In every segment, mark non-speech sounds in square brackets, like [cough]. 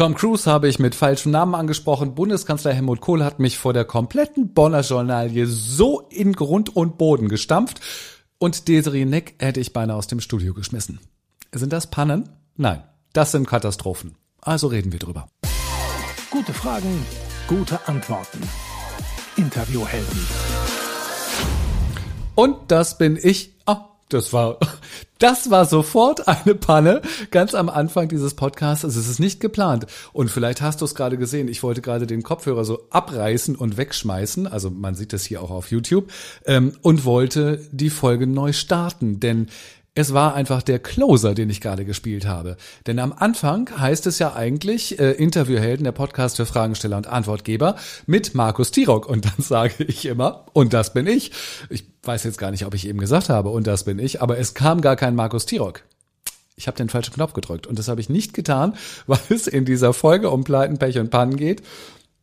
Tom Cruise habe ich mit falschem Namen angesprochen. Bundeskanzler Helmut Kohl hat mich vor der kompletten Bonner Journalie so in Grund und Boden gestampft. Und Desiree Neck hätte ich beinahe aus dem Studio geschmissen. Sind das Pannen? Nein, das sind Katastrophen. Also reden wir drüber. Gute Fragen, gute Antworten. Interviewhelden. Und das bin ich. Ah, das war, [laughs] das war sofort eine Panne, ganz am Anfang dieses Podcasts. Also es ist nicht geplant. Und vielleicht hast du es gerade gesehen. Ich wollte gerade den Kopfhörer so abreißen und wegschmeißen. Also man sieht das hier auch auf YouTube. Ähm, und wollte die Folge neu starten. Denn es war einfach der Closer, den ich gerade gespielt habe. Denn am Anfang heißt es ja eigentlich äh, Interviewhelden, der Podcast für Fragensteller und Antwortgeber mit Markus Tirock. Und dann [laughs] sage ich immer, und das bin ich. Ich weiß jetzt gar nicht, ob ich eben gesagt habe, und das bin ich, aber es kam gar kein Markus Tirock. Ich habe den falschen Knopf gedrückt und das habe ich nicht getan, [laughs] weil es in dieser Folge um Pleiten, Pech und Pannen geht.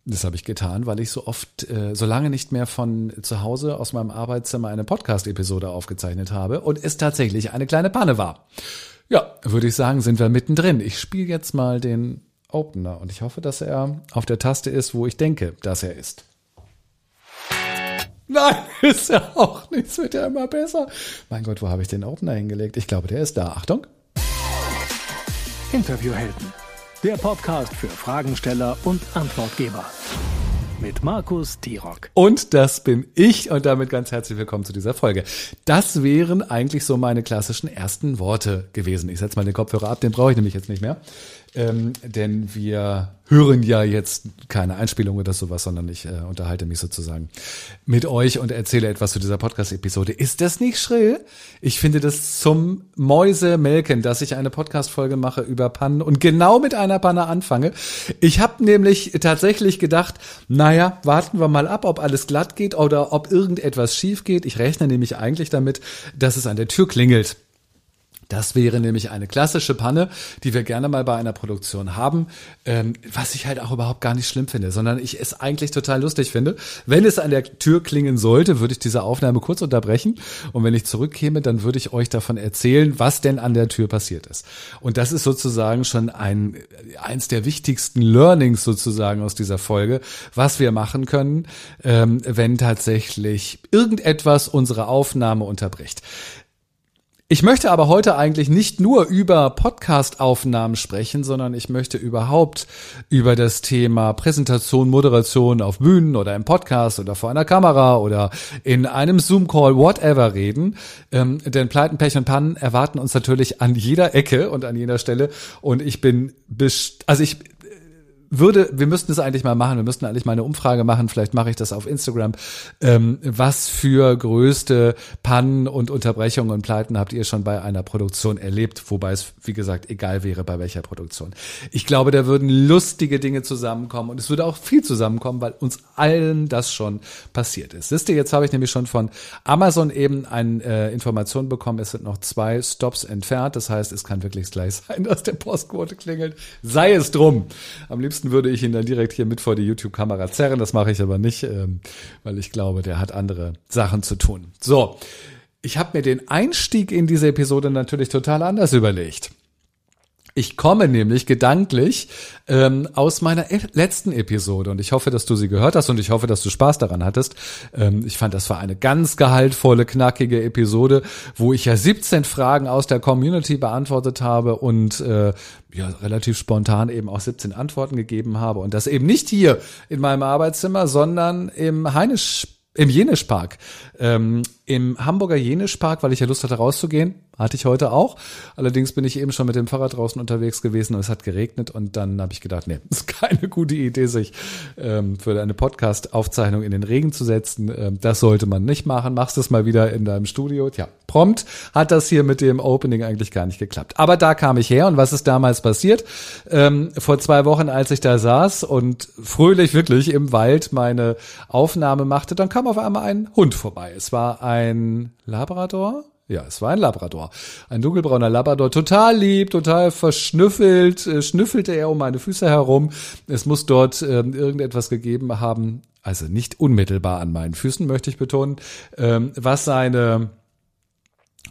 Das habe ich getan, weil ich so oft, äh, so lange nicht mehr von zu Hause aus meinem Arbeitszimmer eine Podcast-Episode aufgezeichnet habe und es tatsächlich eine kleine Panne war. Ja, würde ich sagen, sind wir mittendrin. Ich spiele jetzt mal den Opener und ich hoffe, dass er auf der Taste ist, wo ich denke, dass er ist. Nein, [laughs] ist er auch nicht. Es wird ja immer besser. Mein Gott, wo habe ich den Opener hingelegt? Ich glaube, der ist da. Achtung. Interviewhelden. Der Podcast für Fragensteller und Antwortgeber. Mit Markus Tirock. Und das bin ich und damit ganz herzlich willkommen zu dieser Folge. Das wären eigentlich so meine klassischen ersten Worte gewesen. Ich setze mal den Kopfhörer ab, den brauche ich nämlich jetzt nicht mehr. Ähm, denn wir hören ja jetzt keine Einspielung oder sowas, sondern ich äh, unterhalte mich sozusagen mit euch und erzähle etwas zu dieser Podcast-Episode. Ist das nicht schrill? Ich finde das zum Mäusemelken, dass ich eine Podcast-Folge mache über Pannen und genau mit einer Panne anfange. Ich habe nämlich tatsächlich gedacht, naja, warten wir mal ab, ob alles glatt geht oder ob irgendetwas schief geht. Ich rechne nämlich eigentlich damit, dass es an der Tür klingelt. Das wäre nämlich eine klassische Panne, die wir gerne mal bei einer Produktion haben, ähm, was ich halt auch überhaupt gar nicht schlimm finde, sondern ich es eigentlich total lustig finde. Wenn es an der Tür klingen sollte, würde ich diese Aufnahme kurz unterbrechen und wenn ich zurückkäme, dann würde ich euch davon erzählen, was denn an der Tür passiert ist. Und das ist sozusagen schon ein eins der wichtigsten Learnings sozusagen aus dieser Folge, was wir machen können, ähm, wenn tatsächlich irgendetwas unsere Aufnahme unterbricht. Ich möchte aber heute eigentlich nicht nur über Podcast-Aufnahmen sprechen, sondern ich möchte überhaupt über das Thema Präsentation, Moderation auf Bühnen oder im Podcast oder vor einer Kamera oder in einem Zoom-Call, whatever reden. Ähm, denn Pleiten, Pech und Pannen erwarten uns natürlich an jeder Ecke und an jeder Stelle. Und ich bin, also ich würde, wir müssten es eigentlich mal machen, wir müssten eigentlich mal eine Umfrage machen, vielleicht mache ich das auf Instagram. Ähm, was für größte Pannen und Unterbrechungen und Pleiten habt ihr schon bei einer Produktion erlebt? Wobei es, wie gesagt, egal wäre, bei welcher Produktion. Ich glaube, da würden lustige Dinge zusammenkommen und es würde auch viel zusammenkommen, weil uns allen das schon passiert ist. Wisst ihr, jetzt habe ich nämlich schon von Amazon eben eine äh, Information bekommen, es sind noch zwei Stops entfernt. Das heißt, es kann wirklich gleich sein, dass der Postquote klingelt. Sei es drum. Am liebsten liebsten würde ich ihn dann direkt hier mit vor die YouTube-Kamera zerren. Das mache ich aber nicht, ähm, weil ich glaube, der hat andere Sachen zu tun. So, ich habe mir den Einstieg in diese Episode natürlich total anders überlegt. Ich komme nämlich gedanklich ähm, aus meiner e letzten Episode und ich hoffe, dass du sie gehört hast und ich hoffe, dass du Spaß daran hattest. Ähm, ich fand, das war eine ganz gehaltvolle, knackige Episode, wo ich ja 17 Fragen aus der Community beantwortet habe und äh, ja relativ spontan eben auch 17 Antworten gegeben habe und das eben nicht hier in meinem Arbeitszimmer, sondern im Heinisch im Jenischpark. Ähm, Im Hamburger Jenischpark, weil ich ja Lust hatte rauszugehen, hatte ich heute auch. Allerdings bin ich eben schon mit dem Fahrrad draußen unterwegs gewesen und es hat geregnet und dann habe ich gedacht, nee, [laughs] ist keine gute Idee, sich ähm, für eine Podcast-Aufzeichnung in den Regen zu setzen. Ähm, das sollte man nicht machen. Machst es mal wieder in deinem Studio. Tja, prompt hat das hier mit dem Opening eigentlich gar nicht geklappt. Aber da kam ich her und was ist damals passiert? Ähm, vor zwei Wochen, als ich da saß und fröhlich wirklich im Wald meine Aufnahme machte, dann kam auf einmal ein Hund vorbei. Es war ein Labrador. Ja, es war ein Labrador. Ein dunkelbrauner Labrador, total lieb, total verschnüffelt, äh, schnüffelte er um meine Füße herum. Es muss dort äh, irgendetwas gegeben haben, also nicht unmittelbar an meinen Füßen, möchte ich betonen, ähm, was seine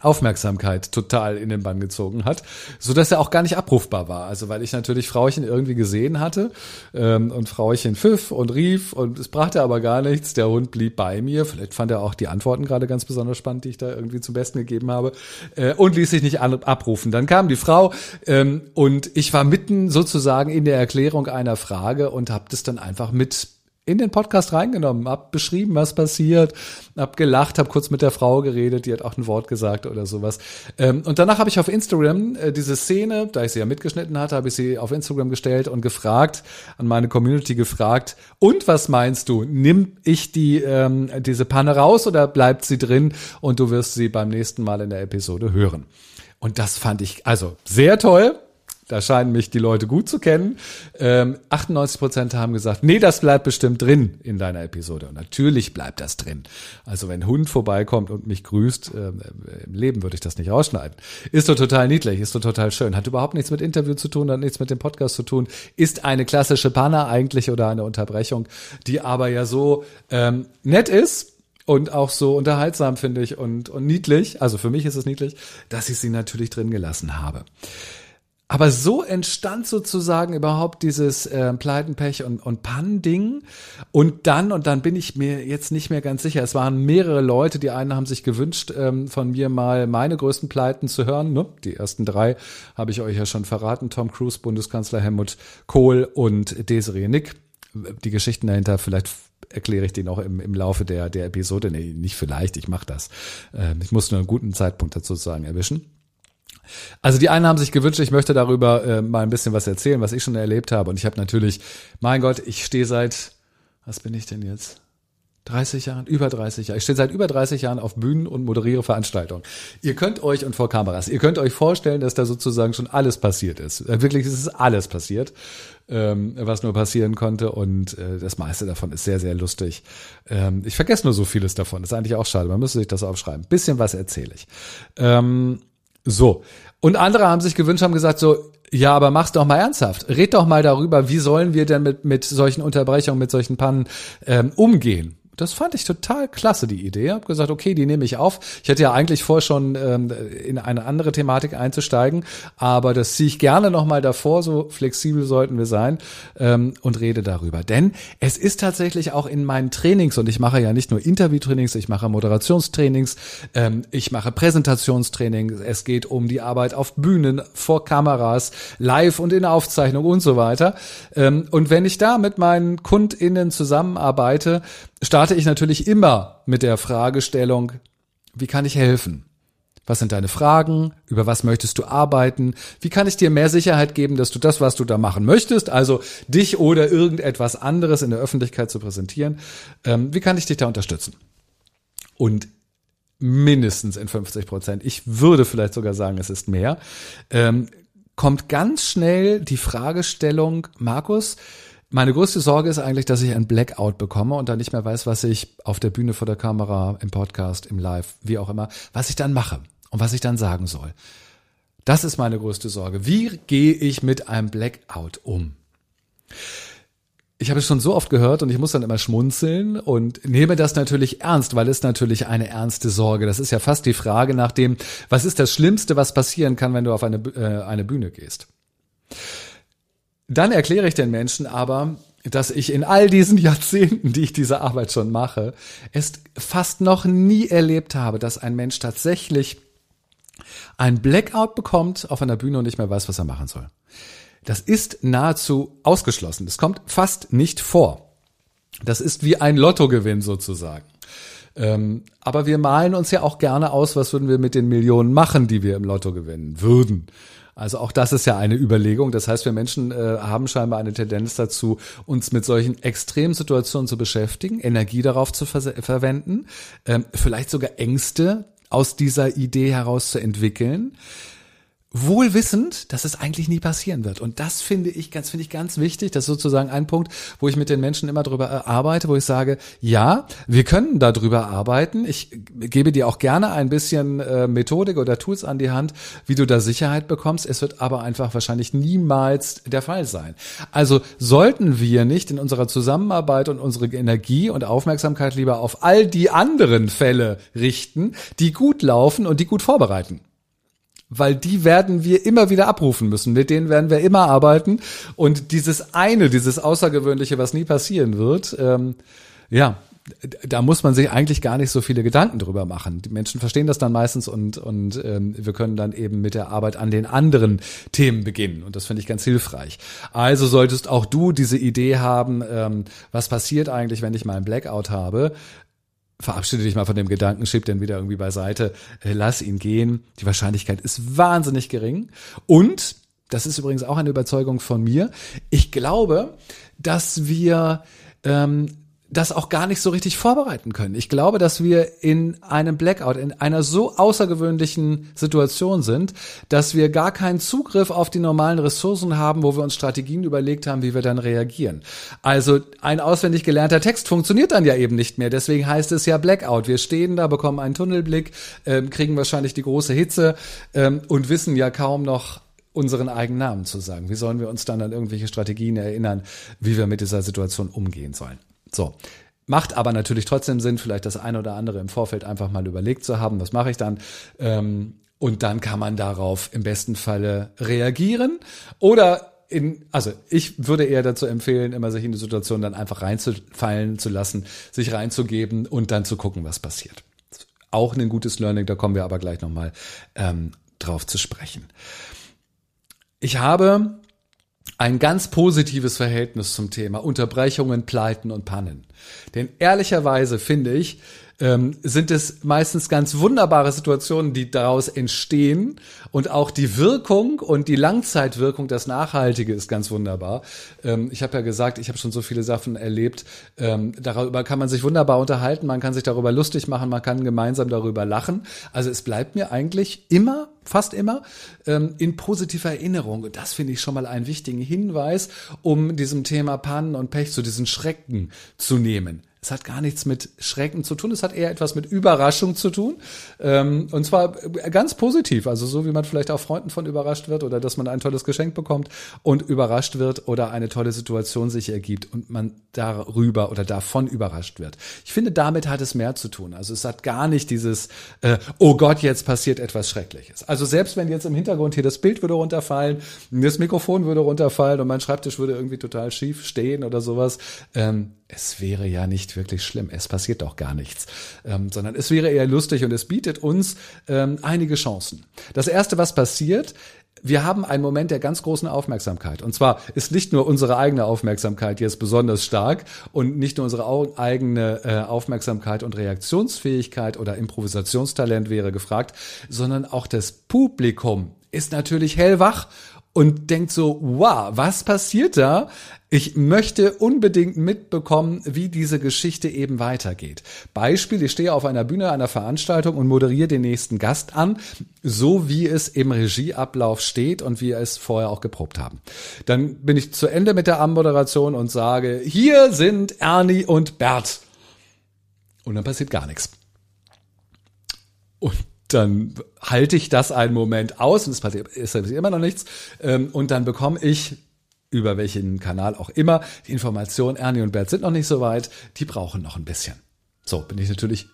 Aufmerksamkeit total in den Bann gezogen hat, so dass er auch gar nicht abrufbar war. Also weil ich natürlich Frauchen irgendwie gesehen hatte ähm, und Frauchen pfiff und rief und es brachte aber gar nichts. Der Hund blieb bei mir. Vielleicht fand er auch die Antworten gerade ganz besonders spannend, die ich da irgendwie zum Besten gegeben habe äh, und ließ sich nicht an, abrufen. Dann kam die Frau ähm, und ich war mitten sozusagen in der Erklärung einer Frage und habe das dann einfach mit in den Podcast reingenommen, hab beschrieben, was passiert, hab gelacht, hab kurz mit der Frau geredet, die hat auch ein Wort gesagt oder sowas. Ähm, und danach habe ich auf Instagram äh, diese Szene, da ich sie ja mitgeschnitten hatte, habe ich sie auf Instagram gestellt und gefragt, an meine Community gefragt, und was meinst du? Nimm ich die ähm, diese Panne raus oder bleibt sie drin und du wirst sie beim nächsten Mal in der Episode hören? Und das fand ich also sehr toll. Da scheinen mich die Leute gut zu kennen. Ähm, 98 Prozent haben gesagt, nee, das bleibt bestimmt drin in deiner Episode. Und natürlich bleibt das drin. Also wenn Hund vorbeikommt und mich grüßt, äh, im Leben würde ich das nicht rausschneiden. Ist doch total niedlich, ist doch total schön. Hat überhaupt nichts mit Interview zu tun, hat nichts mit dem Podcast zu tun. Ist eine klassische Panne eigentlich oder eine Unterbrechung, die aber ja so ähm, nett ist und auch so unterhaltsam finde ich und, und niedlich. Also für mich ist es niedlich, dass ich sie natürlich drin gelassen habe. Aber so entstand sozusagen überhaupt dieses äh, Pleitenpech und, und Pan-Ding. Und dann, und dann bin ich mir jetzt nicht mehr ganz sicher, es waren mehrere Leute, die einen haben sich gewünscht, ähm, von mir mal meine größten Pleiten zu hören. Ne? Die ersten drei habe ich euch ja schon verraten. Tom Cruise, Bundeskanzler Helmut Kohl und Desiree Nick. Die Geschichten dahinter, vielleicht erkläre ich den auch im, im Laufe der, der Episode. Nee, nicht vielleicht, ich mache das. Äh, ich muss nur einen guten Zeitpunkt dazu sagen erwischen. Also die einen haben sich gewünscht, ich möchte darüber äh, mal ein bisschen was erzählen, was ich schon erlebt habe. Und ich habe natürlich, mein Gott, ich stehe seit, was bin ich denn jetzt? 30 Jahren, über 30 Jahre. Ich stehe seit über 30 Jahren auf Bühnen und moderiere Veranstaltungen. Ihr könnt euch und vor Kameras, ihr könnt euch vorstellen, dass da sozusagen schon alles passiert ist. Äh, wirklich, es ist alles passiert, ähm, was nur passieren konnte. Und äh, das meiste davon ist sehr, sehr lustig. Ähm, ich vergesse nur so vieles davon. Das ist eigentlich auch schade. Man müsste sich das aufschreiben. Bisschen was erzähle ich. Ähm, so. Und andere haben sich gewünscht, haben gesagt so, ja, aber mach's doch mal ernsthaft. Red doch mal darüber, wie sollen wir denn mit, mit solchen Unterbrechungen, mit solchen Pannen ähm, umgehen? Das fand ich total klasse, die Idee. Hab gesagt, okay, die nehme ich auf. Ich hätte ja eigentlich vor, schon ähm, in eine andere Thematik einzusteigen, aber das ziehe ich gerne nochmal davor, so flexibel sollten wir sein, ähm, und rede darüber. Denn es ist tatsächlich auch in meinen Trainings, und ich mache ja nicht nur Interviewtrainings, ich mache Moderationstrainings, ähm, ich mache Präsentationstrainings, es geht um die Arbeit auf Bühnen, vor Kameras, live und in Aufzeichnung und so weiter. Ähm, und wenn ich da mit meinen KundInnen zusammenarbeite, starte ich natürlich immer mit der Fragestellung, wie kann ich helfen? Was sind deine Fragen? Über was möchtest du arbeiten? Wie kann ich dir mehr Sicherheit geben, dass du das, was du da machen möchtest, also dich oder irgendetwas anderes in der Öffentlichkeit zu präsentieren, ähm, wie kann ich dich da unterstützen? Und mindestens in 50 Prozent, ich würde vielleicht sogar sagen, es ist mehr, ähm, kommt ganz schnell die Fragestellung, Markus, meine größte Sorge ist eigentlich, dass ich ein Blackout bekomme und dann nicht mehr weiß, was ich auf der Bühne vor der Kamera, im Podcast, im Live, wie auch immer, was ich dann mache und was ich dann sagen soll. Das ist meine größte Sorge. Wie gehe ich mit einem Blackout um? Ich habe es schon so oft gehört und ich muss dann immer schmunzeln und nehme das natürlich ernst, weil es natürlich eine ernste Sorge. Das ist ja fast die Frage nach dem, was ist das Schlimmste, was passieren kann, wenn du auf eine, äh, eine Bühne gehst. Dann erkläre ich den Menschen aber, dass ich in all diesen [laughs] Jahrzehnten, die ich diese Arbeit schon mache, es fast noch nie erlebt habe, dass ein Mensch tatsächlich ein Blackout bekommt auf einer Bühne und nicht mehr weiß, was er machen soll. Das ist nahezu ausgeschlossen. Das kommt fast nicht vor. Das ist wie ein Lottogewinn sozusagen. Ähm, aber wir malen uns ja auch gerne aus, was würden wir mit den Millionen machen, die wir im Lotto gewinnen würden. Also auch das ist ja eine Überlegung. Das heißt, wir Menschen äh, haben scheinbar eine Tendenz dazu, uns mit solchen Extremsituationen zu beschäftigen, Energie darauf zu ver verwenden, ähm, vielleicht sogar Ängste aus dieser Idee heraus zu entwickeln. Wohl wissend, dass es eigentlich nie passieren wird. Und das finde ich ganz, finde ich ganz wichtig. Das ist sozusagen ein Punkt, wo ich mit den Menschen immer drüber äh, arbeite, wo ich sage, ja, wir können darüber arbeiten. Ich gebe dir auch gerne ein bisschen äh, Methodik oder Tools an die Hand, wie du da Sicherheit bekommst. Es wird aber einfach wahrscheinlich niemals der Fall sein. Also sollten wir nicht in unserer Zusammenarbeit und unsere Energie und Aufmerksamkeit lieber auf all die anderen Fälle richten, die gut laufen und die gut vorbereiten weil die werden wir immer wieder abrufen müssen. Mit denen werden wir immer arbeiten. Und dieses eine, dieses Außergewöhnliche, was nie passieren wird, ähm, ja, da muss man sich eigentlich gar nicht so viele Gedanken drüber machen. Die Menschen verstehen das dann meistens und, und ähm, wir können dann eben mit der Arbeit an den anderen Themen beginnen. Und das finde ich ganz hilfreich. Also solltest auch du diese Idee haben, ähm, was passiert eigentlich, wenn ich mal einen Blackout habe, verabschiede dich mal von dem Gedanken, schieb den wieder irgendwie beiseite, äh, lass ihn gehen. Die Wahrscheinlichkeit ist wahnsinnig gering. Und, das ist übrigens auch eine Überzeugung von mir, ich glaube, dass wir ähm, das auch gar nicht so richtig vorbereiten können. Ich glaube, dass wir in einem Blackout, in einer so außergewöhnlichen Situation sind, dass wir gar keinen Zugriff auf die normalen Ressourcen haben, wo wir uns Strategien überlegt haben, wie wir dann reagieren. Also ein auswendig gelernter Text funktioniert dann ja eben nicht mehr. Deswegen heißt es ja Blackout. Wir stehen da, bekommen einen Tunnelblick, ähm, kriegen wahrscheinlich die große Hitze ähm, und wissen ja kaum noch, unseren eigenen Namen zu sagen. Wie sollen wir uns dann an irgendwelche Strategien erinnern, wie wir mit dieser Situation umgehen sollen? So. Macht aber natürlich trotzdem Sinn, vielleicht das eine oder andere im Vorfeld einfach mal überlegt zu haben. Was mache ich dann? Ähm, und dann kann man darauf im besten Falle reagieren oder in, also ich würde eher dazu empfehlen, immer sich in die Situation dann einfach reinzufallen zu lassen, sich reinzugeben und dann zu gucken, was passiert. Auch ein gutes Learning, da kommen wir aber gleich nochmal ähm, drauf zu sprechen. Ich habe ein ganz positives Verhältnis zum Thema Unterbrechungen, Pleiten und Pannen. Denn ehrlicherweise finde ich, ähm, sind es meistens ganz wunderbare Situationen, die daraus entstehen. Und auch die Wirkung und die Langzeitwirkung, das Nachhaltige ist ganz wunderbar. Ähm, ich habe ja gesagt, ich habe schon so viele Sachen erlebt. Ähm, darüber kann man sich wunderbar unterhalten, man kann sich darüber lustig machen, man kann gemeinsam darüber lachen. Also es bleibt mir eigentlich immer fast immer, ähm, in positiver Erinnerung. Und das finde ich schon mal einen wichtigen Hinweis, um diesem Thema Pannen und Pech zu diesen Schrecken zu nehmen. Es hat gar nichts mit Schrecken zu tun, es hat eher etwas mit Überraschung zu tun. Ähm, und zwar ganz positiv, also so wie man vielleicht auch Freunden von überrascht wird oder dass man ein tolles Geschenk bekommt und überrascht wird oder eine tolle Situation sich ergibt und man darüber oder davon überrascht wird. Ich finde, damit hat es mehr zu tun. Also es hat gar nicht dieses, äh, oh Gott, jetzt passiert etwas Schreckliches. Also selbst wenn jetzt im Hintergrund hier das Bild würde runterfallen, das Mikrofon würde runterfallen und mein Schreibtisch würde irgendwie total schief stehen oder sowas, ähm, es wäre ja nicht wirklich schlimm. Es passiert doch gar nichts, ähm, sondern es wäre eher lustig und es bietet uns ähm, einige Chancen. Das erste, was passiert, wir haben einen Moment der ganz großen Aufmerksamkeit. Und zwar ist nicht nur unsere eigene Aufmerksamkeit jetzt besonders stark und nicht nur unsere eigene äh, Aufmerksamkeit und Reaktionsfähigkeit oder Improvisationstalent wäre gefragt, sondern auch das Publikum ist natürlich hellwach und denkt so, wow, was passiert da? Ich möchte unbedingt mitbekommen, wie diese Geschichte eben weitergeht. Beispiel, ich stehe auf einer Bühne einer Veranstaltung und moderiere den nächsten Gast an, so wie es im Regieablauf steht und wie wir es vorher auch geprobt haben. Dann bin ich zu Ende mit der Anmoderation und sage, hier sind Ernie und Bert. Und dann passiert gar nichts. Und dann halte ich das einen Moment aus und es passiert, es immer noch nichts. Ähm, und dann bekomme ich über welchen Kanal auch immer die Information, Ernie und Bert sind noch nicht so weit, die brauchen noch ein bisschen. So, bin ich natürlich.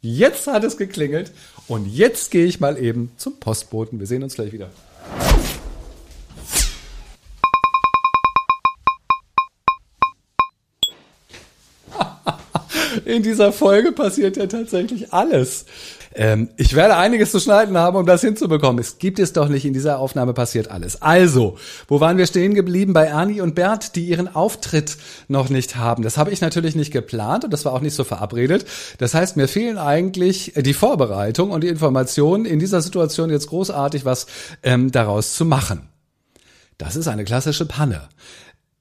Jetzt hat es geklingelt und jetzt gehe ich mal eben zum Postboten. Wir sehen uns gleich wieder. In dieser Folge passiert ja tatsächlich alles. Ähm, ich werde einiges zu schneiden haben, um das hinzubekommen. Es gibt es doch nicht. In dieser Aufnahme passiert alles. Also, wo waren wir stehen geblieben? Bei Ernie und Bert, die ihren Auftritt noch nicht haben. Das habe ich natürlich nicht geplant und das war auch nicht so verabredet. Das heißt, mir fehlen eigentlich die Vorbereitung und die Informationen, in dieser Situation jetzt großartig was ähm, daraus zu machen. Das ist eine klassische Panne,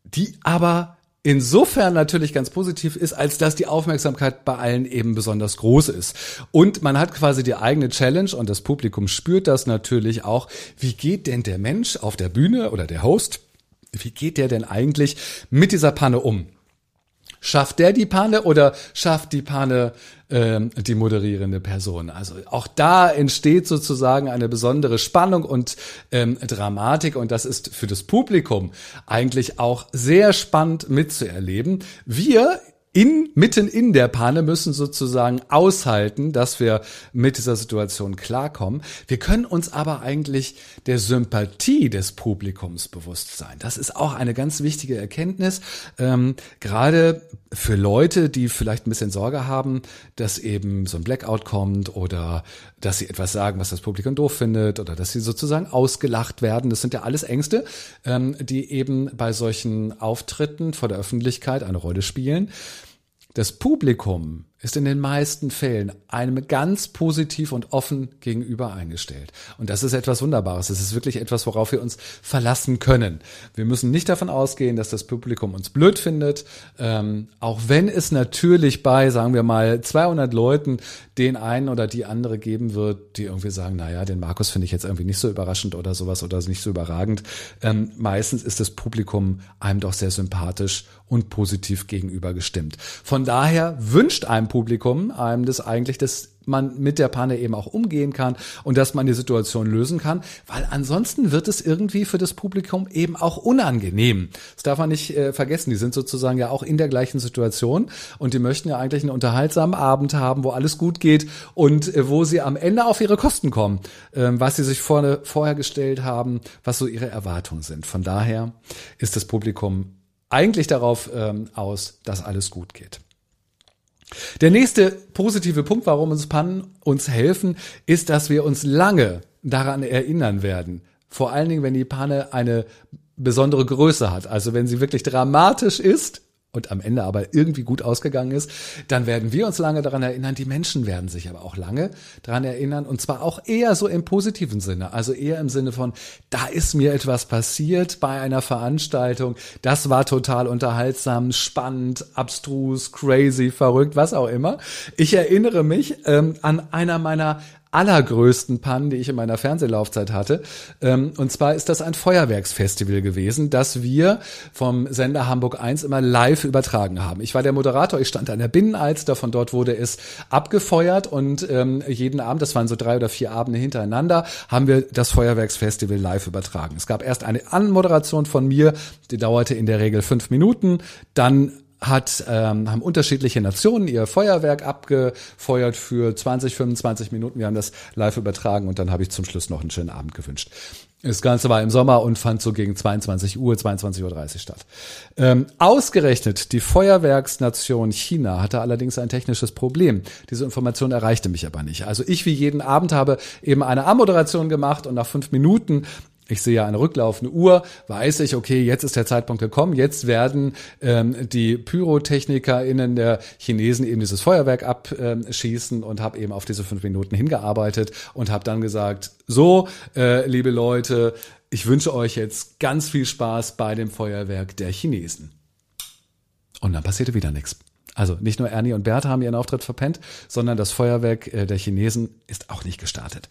die aber insofern natürlich ganz positiv ist, als dass die Aufmerksamkeit bei allen eben besonders groß ist. Und man hat quasi die eigene Challenge und das Publikum spürt das natürlich auch. Wie geht denn der Mensch auf der Bühne oder der Host? Wie geht der denn eigentlich mit dieser Panne um? Schafft der die Panne oder schafft die Panne ähm, die moderierende Person? Also auch da entsteht sozusagen eine besondere Spannung und ähm, Dramatik und das ist für das Publikum eigentlich auch sehr spannend mitzuerleben. Wir in, mitten in der Panne müssen sozusagen aushalten, dass wir mit dieser Situation klarkommen. Wir können uns aber eigentlich der Sympathie des Publikums bewusst sein. Das ist auch eine ganz wichtige Erkenntnis, ähm, gerade für Leute, die vielleicht ein bisschen Sorge haben, dass eben so ein Blackout kommt oder dass sie etwas sagen, was das Publikum doof findet oder dass sie sozusagen ausgelacht werden. Das sind ja alles Ängste, ähm, die eben bei solchen Auftritten vor der Öffentlichkeit eine Rolle spielen. Das Publikum ist in den meisten Fällen einem ganz positiv und offen gegenüber eingestellt. Und das ist etwas Wunderbares. Es ist wirklich etwas, worauf wir uns verlassen können. Wir müssen nicht davon ausgehen, dass das Publikum uns blöd findet, ähm, auch wenn es natürlich bei, sagen wir mal, 200 Leuten den einen oder die andere geben wird, die irgendwie sagen, naja, den Markus finde ich jetzt irgendwie nicht so überraschend oder sowas oder nicht so überragend. Ähm, meistens ist das Publikum einem doch sehr sympathisch und positiv gegenüber gestimmt. Von daher wünscht einem Publikum einem das eigentlich, dass man mit der Panne eben auch umgehen kann und dass man die Situation lösen kann, weil ansonsten wird es irgendwie für das Publikum eben auch unangenehm. Das darf man nicht äh, vergessen. Die sind sozusagen ja auch in der gleichen Situation und die möchten ja eigentlich einen unterhaltsamen Abend haben, wo alles gut geht und äh, wo sie am Ende auf ihre Kosten kommen, äh, was sie sich vorne, vorher gestellt haben, was so ihre Erwartungen sind. Von daher ist das Publikum eigentlich darauf ähm, aus, dass alles gut geht. Der nächste positive Punkt, warum uns Pannen uns helfen, ist, dass wir uns lange daran erinnern werden. Vor allen Dingen, wenn die Panne eine besondere Größe hat. Also wenn sie wirklich dramatisch ist, und am Ende aber irgendwie gut ausgegangen ist, dann werden wir uns lange daran erinnern, die Menschen werden sich aber auch lange daran erinnern und zwar auch eher so im positiven Sinne, also eher im Sinne von, da ist mir etwas passiert bei einer Veranstaltung, das war total unterhaltsam, spannend, abstrus, crazy, verrückt, was auch immer. Ich erinnere mich ähm, an einer meiner allergrößten Pannen, die ich in meiner Fernsehlaufzeit hatte. Ähm, und zwar ist das ein Feuerwerksfestival gewesen, das wir vom Sender Hamburg 1 immer live übertragen haben. Ich war der Moderator, ich stand an der Binnenalster, von dort wurde es abgefeuert und ähm, jeden Abend, das waren so drei oder vier Abende hintereinander, haben wir das Feuerwerksfestival live übertragen. Es gab erst eine Anmoderation von mir, die dauerte in der Regel fünf Minuten, dann hat, ähm, haben unterschiedliche Nationen ihr Feuerwerk abgefeuert für 20, 25 Minuten. Wir haben das live übertragen und dann habe ich zum Schluss noch einen schönen Abend gewünscht. Das Ganze war im Sommer und fand so gegen 22 Uhr, 22.30 Uhr statt. Ähm, ausgerechnet die Feuerwerksnation China hatte allerdings ein technisches Problem. Diese Information erreichte mich aber nicht. Also ich wie jeden Abend habe eben eine Ammoderation gemacht und nach fünf Minuten ich sehe ja eine rücklaufende Uhr, weiß ich, okay, jetzt ist der Zeitpunkt gekommen, jetzt werden ähm, die PyrotechnikerInnen der Chinesen eben dieses Feuerwerk abschießen und habe eben auf diese fünf Minuten hingearbeitet und habe dann gesagt, so, äh, liebe Leute, ich wünsche euch jetzt ganz viel Spaß bei dem Feuerwerk der Chinesen. Und dann passierte wieder nichts. Also nicht nur Ernie und Bert haben ihren Auftritt verpennt, sondern das Feuerwerk äh, der Chinesen ist auch nicht gestartet.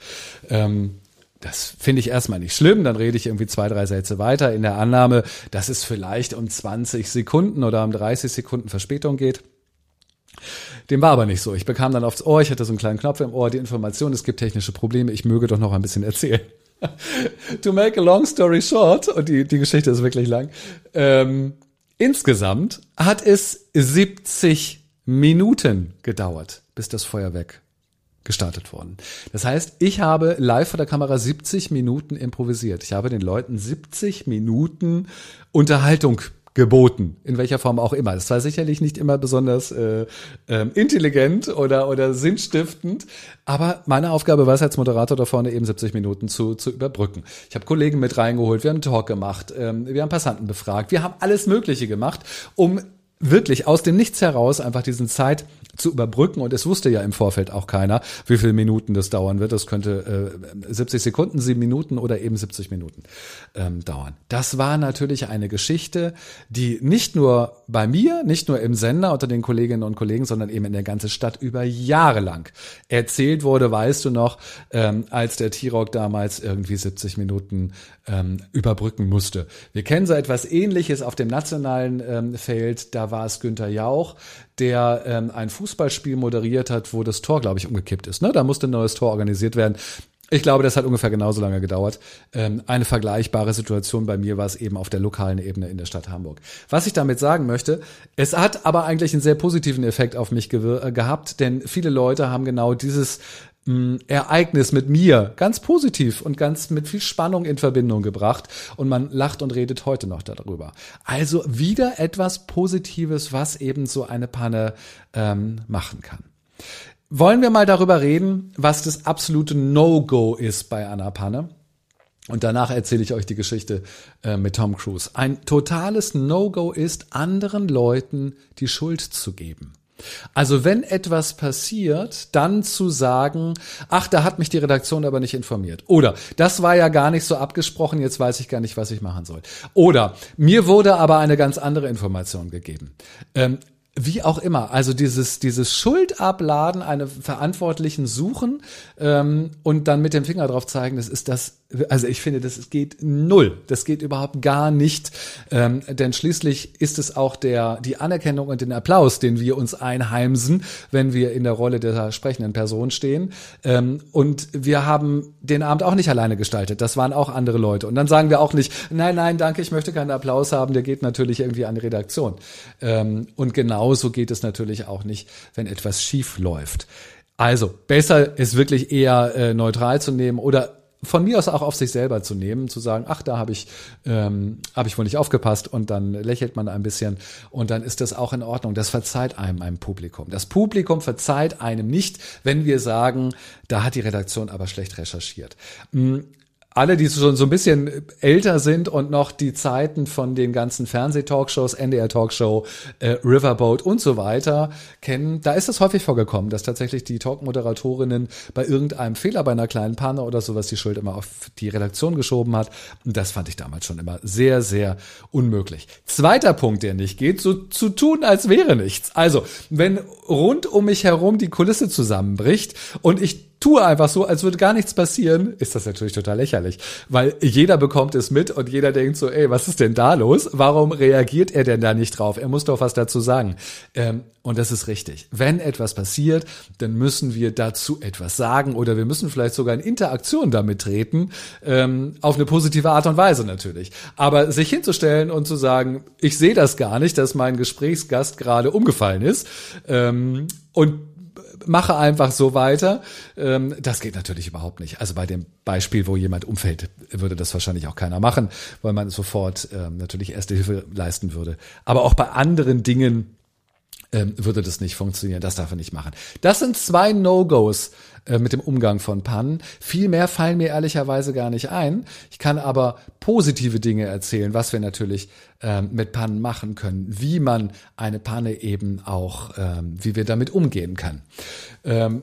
Ähm, das finde ich erstmal nicht schlimm. Dann rede ich irgendwie zwei, drei Sätze weiter in der Annahme, dass es vielleicht um 20 Sekunden oder um 30 Sekunden Verspätung geht. Dem war aber nicht so. Ich bekam dann aufs Ohr, ich hatte so einen kleinen Knopf im Ohr, die Information, es gibt technische Probleme, ich möge doch noch ein bisschen erzählen. [laughs] to make a long story short, und die, die Geschichte ist wirklich lang, ähm, insgesamt hat es 70 Minuten gedauert, bis das Feuerwerk gestartet worden. Das heißt, ich habe live vor der Kamera 70 Minuten improvisiert. Ich habe den Leuten 70 Minuten Unterhaltung geboten, in welcher Form auch immer. Das war sicherlich nicht immer besonders äh, äh, intelligent oder, oder sinnstiftend, aber meine Aufgabe war es als Moderator da vorne eben 70 Minuten zu, zu überbrücken. Ich habe Kollegen mit reingeholt, wir haben einen Talk gemacht, ähm, wir haben Passanten befragt, wir haben alles Mögliche gemacht, um wirklich aus dem Nichts heraus einfach diesen Zeit zu überbrücken. Und es wusste ja im Vorfeld auch keiner, wie viele Minuten das dauern wird. Das könnte äh, 70 Sekunden, 7 Minuten oder eben 70 Minuten ähm, dauern. Das war natürlich eine Geschichte, die nicht nur bei mir, nicht nur im Sender unter den Kolleginnen und Kollegen, sondern eben in der ganzen Stadt über Jahre lang erzählt wurde, weißt du noch, ähm, als der T-Rock damals irgendwie 70 Minuten ähm, überbrücken musste. Wir kennen so etwas Ähnliches auf dem nationalen ähm, Feld. Da war es Günther Jauch, der ähm, ein Fußballspiel moderiert hat, wo das Tor, glaube ich, umgekippt ist. Ne? Da musste ein neues Tor organisiert werden. Ich glaube, das hat ungefähr genauso lange gedauert. Ähm, eine vergleichbare Situation bei mir war es eben auf der lokalen Ebene in der Stadt Hamburg. Was ich damit sagen möchte, es hat aber eigentlich einen sehr positiven Effekt auf mich ge gehabt, denn viele Leute haben genau dieses Ereignis mit mir ganz positiv und ganz mit viel Spannung in Verbindung gebracht und man lacht und redet heute noch darüber. Also wieder etwas Positives, was eben so eine Panne ähm, machen kann. Wollen wir mal darüber reden, was das absolute No-Go ist bei einer Panne? Und danach erzähle ich euch die Geschichte äh, mit Tom Cruise. Ein totales No-Go ist, anderen Leuten die Schuld zu geben. Also wenn etwas passiert, dann zu sagen, ach, da hat mich die Redaktion aber nicht informiert. Oder das war ja gar nicht so abgesprochen, jetzt weiß ich gar nicht, was ich machen soll. Oder mir wurde aber eine ganz andere Information gegeben. Ähm, wie auch immer, also dieses, dieses Schuldabladen, eine Verantwortlichen suchen ähm, und dann mit dem Finger drauf zeigen, das ist das, also ich finde, das geht null. Das geht überhaupt gar nicht. Ähm, denn schließlich ist es auch der, die Anerkennung und den Applaus, den wir uns einheimsen, wenn wir in der Rolle der sprechenden Person stehen. Ähm, und wir haben den Abend auch nicht alleine gestaltet. Das waren auch andere Leute. Und dann sagen wir auch nicht, nein, nein, danke, ich möchte keinen Applaus haben, der geht natürlich irgendwie an die Redaktion. Ähm, und genau genauso geht es natürlich auch nicht, wenn etwas schief läuft. Also besser ist wirklich eher äh, neutral zu nehmen oder von mir aus auch auf sich selber zu nehmen, zu sagen, ach, da habe ich, ähm, habe ich wohl nicht aufgepasst und dann lächelt man ein bisschen und dann ist das auch in Ordnung. Das verzeiht einem ein Publikum. Das Publikum verzeiht einem nicht, wenn wir sagen, da hat die Redaktion aber schlecht recherchiert. Alle, die schon so ein bisschen älter sind und noch die Zeiten von den ganzen Fernsehtalkshows, NDR Talkshow, äh, Riverboat und so weiter kennen, da ist es häufig vorgekommen, dass tatsächlich die Talkmoderatorinnen bei irgendeinem Fehler, bei einer kleinen Panne oder sowas die Schuld immer auf die Redaktion geschoben hat. Und das fand ich damals schon immer sehr, sehr unmöglich. Zweiter Punkt, der nicht geht, so zu tun, als wäre nichts. Also, wenn rund um mich herum die Kulisse zusammenbricht und ich tue einfach so, als würde gar nichts passieren, ist das natürlich total lächerlich. Weil jeder bekommt es mit und jeder denkt so, ey, was ist denn da los? Warum reagiert er denn da nicht drauf? Er muss doch was dazu sagen. Ähm, und das ist richtig. Wenn etwas passiert, dann müssen wir dazu etwas sagen oder wir müssen vielleicht sogar in Interaktion damit treten, ähm, auf eine positive Art und Weise natürlich. Aber sich hinzustellen und zu sagen, ich sehe das gar nicht, dass mein Gesprächsgast gerade umgefallen ist ähm, und mache einfach so weiter. Ähm, das geht natürlich überhaupt nicht. Also bei dem Beispiel, wo jemand umfällt, würde das wahrscheinlich auch keiner machen, weil man sofort ähm, natürlich erste Hilfe leisten würde. Aber auch bei anderen Dingen ähm, würde das nicht funktionieren. Das darf er nicht machen. Das sind zwei No-Gos äh, mit dem Umgang von Pannen. Viel mehr fallen mir ehrlicherweise gar nicht ein. Ich kann aber positive Dinge erzählen, was wir natürlich ähm, mit Pannen machen können, wie man eine Panne eben auch, ähm, wie wir damit umgehen kann. Ähm,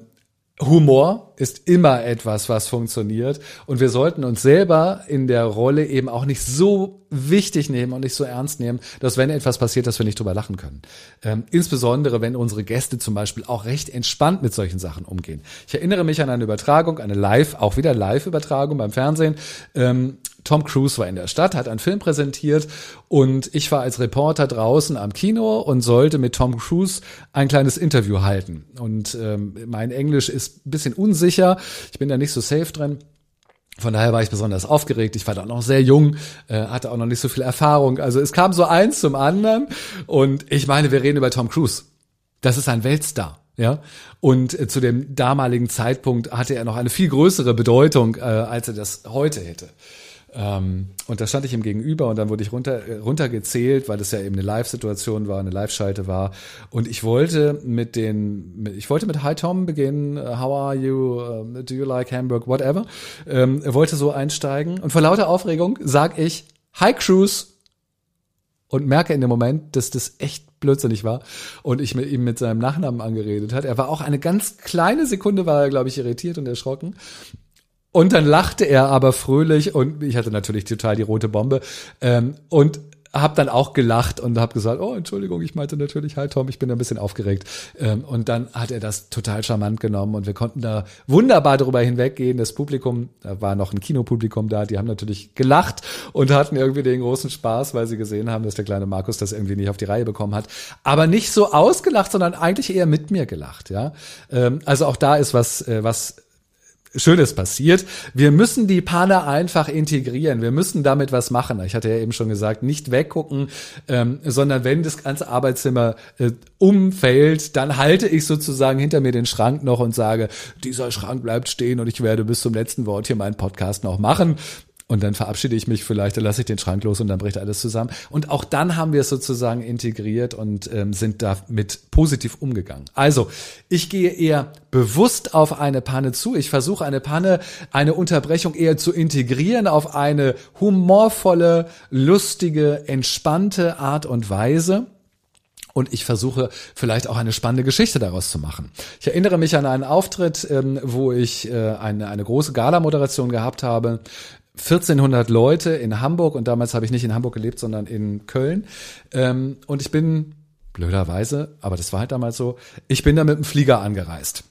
Humor ist immer etwas, was funktioniert. Und wir sollten uns selber in der Rolle eben auch nicht so wichtig nehmen und nicht so ernst nehmen, dass wenn etwas passiert, dass wir nicht drüber lachen können. Ähm, insbesondere, wenn unsere Gäste zum Beispiel auch recht entspannt mit solchen Sachen umgehen. Ich erinnere mich an eine Übertragung, eine Live, auch wieder Live-Übertragung beim Fernsehen. Ähm, Tom Cruise war in der Stadt, hat einen Film präsentiert und ich war als Reporter draußen am Kino und sollte mit Tom Cruise ein kleines Interview halten. Und ähm, mein Englisch ist ein bisschen unsicher, ich bin da nicht so safe drin. Von daher war ich besonders aufgeregt. Ich war da noch sehr jung, äh, hatte auch noch nicht so viel Erfahrung. Also es kam so eins zum anderen. Und ich meine, wir reden über Tom Cruise. Das ist ein Weltstar. Ja, und äh, zu dem damaligen Zeitpunkt hatte er noch eine viel größere Bedeutung, äh, als er das heute hätte. Ähm, und da stand ich ihm gegenüber und dann wurde ich runter, äh, runtergezählt, weil das ja eben eine Live-Situation war, eine Live-Schalte war. Und ich wollte mit den, ich wollte mit Hi Tom beginnen, uh, how are you, uh, do you like Hamburg, whatever. Ähm, er wollte so einsteigen und vor lauter Aufregung sag ich, Hi Cruise. und merke in dem Moment, dass das echt blödsinnig war und ich mit ihm mit seinem Nachnamen angeredet hat. Er war auch eine ganz kleine Sekunde, war er, glaube ich, irritiert und erschrocken. Und dann lachte er aber fröhlich und ich hatte natürlich total die rote Bombe. Ähm, und habe dann auch gelacht und habe gesagt, oh Entschuldigung, ich meinte natürlich, hi Tom, ich bin ein bisschen aufgeregt. Ähm, und dann hat er das total charmant genommen und wir konnten da wunderbar darüber hinweggehen. Das Publikum, da war noch ein Kinopublikum da, die haben natürlich gelacht und hatten irgendwie den großen Spaß, weil sie gesehen haben, dass der kleine Markus das irgendwie nicht auf die Reihe bekommen hat. Aber nicht so ausgelacht, sondern eigentlich eher mit mir gelacht. Ja, ähm, also auch da ist was, äh, was Schönes passiert. Wir müssen die Panne einfach integrieren. Wir müssen damit was machen. Ich hatte ja eben schon gesagt, nicht weggucken, ähm, sondern wenn das ganze Arbeitszimmer äh, umfällt, dann halte ich sozusagen hinter mir den Schrank noch und sage, dieser Schrank bleibt stehen und ich werde bis zum letzten Wort hier meinen Podcast noch machen und dann verabschiede ich mich vielleicht, dann lasse ich den Schrank los und dann bricht alles zusammen. Und auch dann haben wir es sozusagen integriert und ähm, sind damit positiv umgegangen. Also, ich gehe eher bewusst auf eine Panne zu. Ich versuche eine Panne, eine Unterbrechung eher zu integrieren auf eine humorvolle, lustige, entspannte Art und Weise. Und ich versuche vielleicht auch eine spannende Geschichte daraus zu machen. Ich erinnere mich an einen Auftritt, ähm, wo ich äh, eine, eine große Gala-Moderation gehabt habe 1400 Leute in Hamburg und damals habe ich nicht in Hamburg gelebt, sondern in Köln. Ähm, und ich bin blöderweise, aber das war halt damals so, ich bin da mit dem Flieger angereist.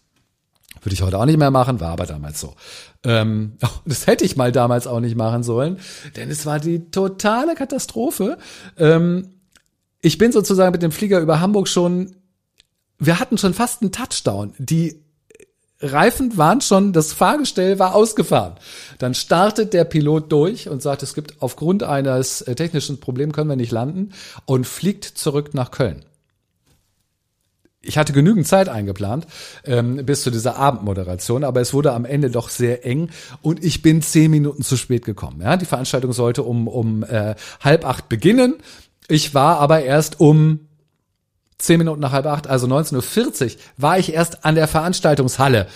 Würde ich heute auch nicht mehr machen, war aber damals so. Ähm, [laughs] das hätte ich mal damals auch nicht machen sollen, denn es war die totale Katastrophe. Ähm, ich bin sozusagen mit dem Flieger über Hamburg schon, wir hatten schon fast einen Touchdown. Die Reifen waren schon, das Fahrgestell war ausgefahren. Dann startet der Pilot durch und sagt, es gibt aufgrund eines äh, technischen Problems können wir nicht landen und fliegt zurück nach Köln. Ich hatte genügend Zeit eingeplant ähm, bis zu dieser Abendmoderation, aber es wurde am Ende doch sehr eng und ich bin zehn Minuten zu spät gekommen. Ja, die Veranstaltung sollte um um äh, halb acht beginnen. Ich war aber erst um zehn Minuten nach halb acht, also 19.40 Uhr, war ich erst an der Veranstaltungshalle.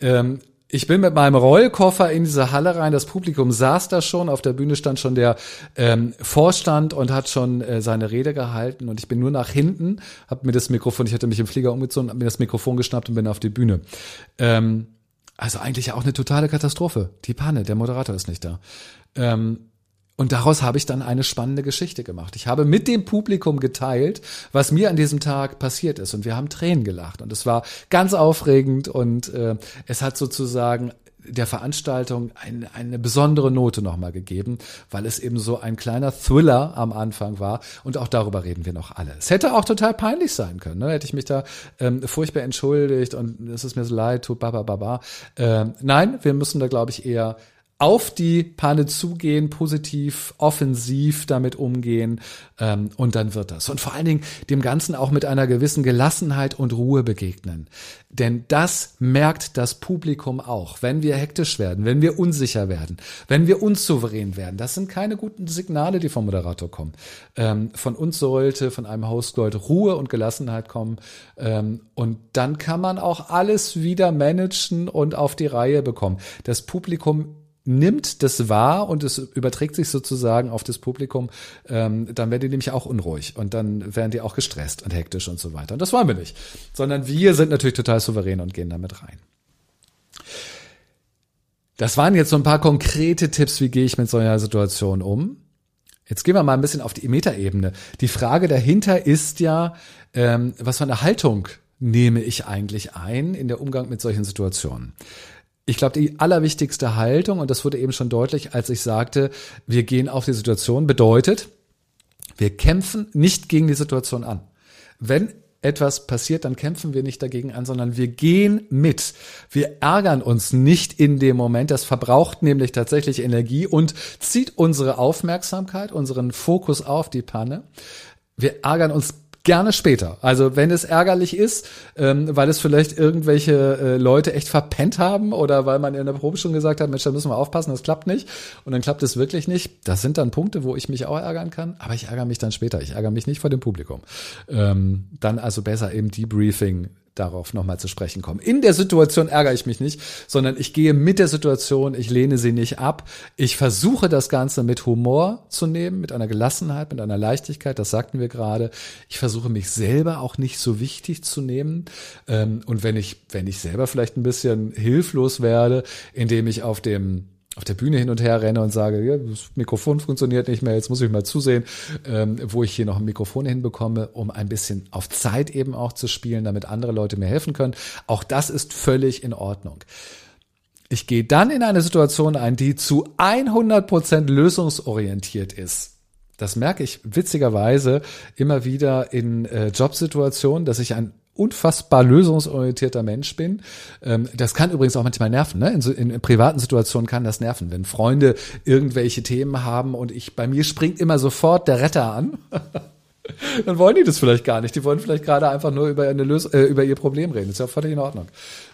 Ähm, ich bin mit meinem Rollkoffer in diese Halle rein. Das Publikum saß da schon. Auf der Bühne stand schon der ähm, Vorstand und hat schon äh, seine Rede gehalten. Und ich bin nur nach hinten, habe mir das Mikrofon, ich hatte mich im Flieger umgezogen, habe mir das Mikrofon geschnappt und bin auf die Bühne. Ähm, also eigentlich auch eine totale Katastrophe. Die Panne, der Moderator ist nicht da. Ähm, und daraus habe ich dann eine spannende Geschichte gemacht. Ich habe mit dem Publikum geteilt, was mir an diesem Tag passiert ist. Und wir haben Tränen gelacht. Und es war ganz aufregend und äh, es hat sozusagen der Veranstaltung eine, eine besondere Note nochmal gegeben, weil es eben so ein kleiner Thriller am Anfang war. Und auch darüber reden wir noch alle. Es hätte auch total peinlich sein können. Ne? Hätte ich mich da ähm, furchtbar entschuldigt und es ist mir so leid, tut baba baba. Ähm, nein, wir müssen da, glaube ich, eher auf die Panne zugehen, positiv, offensiv damit umgehen ähm, und dann wird das. Und vor allen Dingen dem Ganzen auch mit einer gewissen Gelassenheit und Ruhe begegnen. Denn das merkt das Publikum auch, wenn wir hektisch werden, wenn wir unsicher werden, wenn wir unsouverän werden. Das sind keine guten Signale, die vom Moderator kommen. Ähm, von uns sollte, von einem Host sollte Ruhe und Gelassenheit kommen. Ähm, und dann kann man auch alles wieder managen und auf die Reihe bekommen. Das Publikum nimmt das wahr und es überträgt sich sozusagen auf das Publikum, ähm, dann werden die nämlich auch unruhig und dann werden die auch gestresst und hektisch und so weiter. Und das wollen wir nicht. Sondern wir sind natürlich total souverän und gehen damit rein. Das waren jetzt so ein paar konkrete Tipps, wie gehe ich mit so einer Situation um. Jetzt gehen wir mal ein bisschen auf die Metaebene. Die Frage dahinter ist ja, ähm, was für eine Haltung nehme ich eigentlich ein in der Umgang mit solchen Situationen? Ich glaube, die allerwichtigste Haltung, und das wurde eben schon deutlich, als ich sagte, wir gehen auf die Situation, bedeutet, wir kämpfen nicht gegen die Situation an. Wenn etwas passiert, dann kämpfen wir nicht dagegen an, sondern wir gehen mit. Wir ärgern uns nicht in dem Moment. Das verbraucht nämlich tatsächlich Energie und zieht unsere Aufmerksamkeit, unseren Fokus auf die Panne. Wir ärgern uns gerne später. Also wenn es ärgerlich ist, ähm, weil es vielleicht irgendwelche äh, Leute echt verpennt haben oder weil man in der Probe schon gesagt hat, Mensch, da müssen wir aufpassen, das klappt nicht und dann klappt es wirklich nicht. Das sind dann Punkte, wo ich mich auch ärgern kann, aber ich ärgere mich dann später. Ich ärgere mich nicht vor dem Publikum. Ähm, dann also besser im Debriefing darauf nochmal zu sprechen kommen. In der Situation ärgere ich mich nicht, sondern ich gehe mit der Situation, ich lehne sie nicht ab. Ich versuche das Ganze mit Humor zu nehmen, mit einer Gelassenheit, mit einer Leichtigkeit, das sagten wir gerade. Ich versuche mich selber auch nicht so wichtig zu nehmen. Ähm, und wenn ich, wenn ich selber vielleicht ein bisschen hilflos werde, indem ich auf dem auf der Bühne hin und her renne und sage, ja, das Mikrofon funktioniert nicht mehr, jetzt muss ich mal zusehen, ähm, wo ich hier noch ein Mikrofon hinbekomme, um ein bisschen auf Zeit eben auch zu spielen, damit andere Leute mir helfen können. Auch das ist völlig in Ordnung. Ich gehe dann in eine Situation ein, die zu 100 Prozent lösungsorientiert ist. Das merke ich witzigerweise immer wieder in äh, Jobsituationen, dass ich ein unfassbar lösungsorientierter Mensch bin. Ähm, das kann übrigens auch manchmal nerven. Ne? In, so, in, privaten Situationen kann das nerven, wenn Freunde irgendwelche Themen haben und ich bei mir springt immer sofort der Retter an. [laughs] Dann wollen die das vielleicht gar nicht. Die wollen vielleicht gerade einfach nur über, eine Lös äh, über ihr Problem reden. Das ist ja völlig in Ordnung.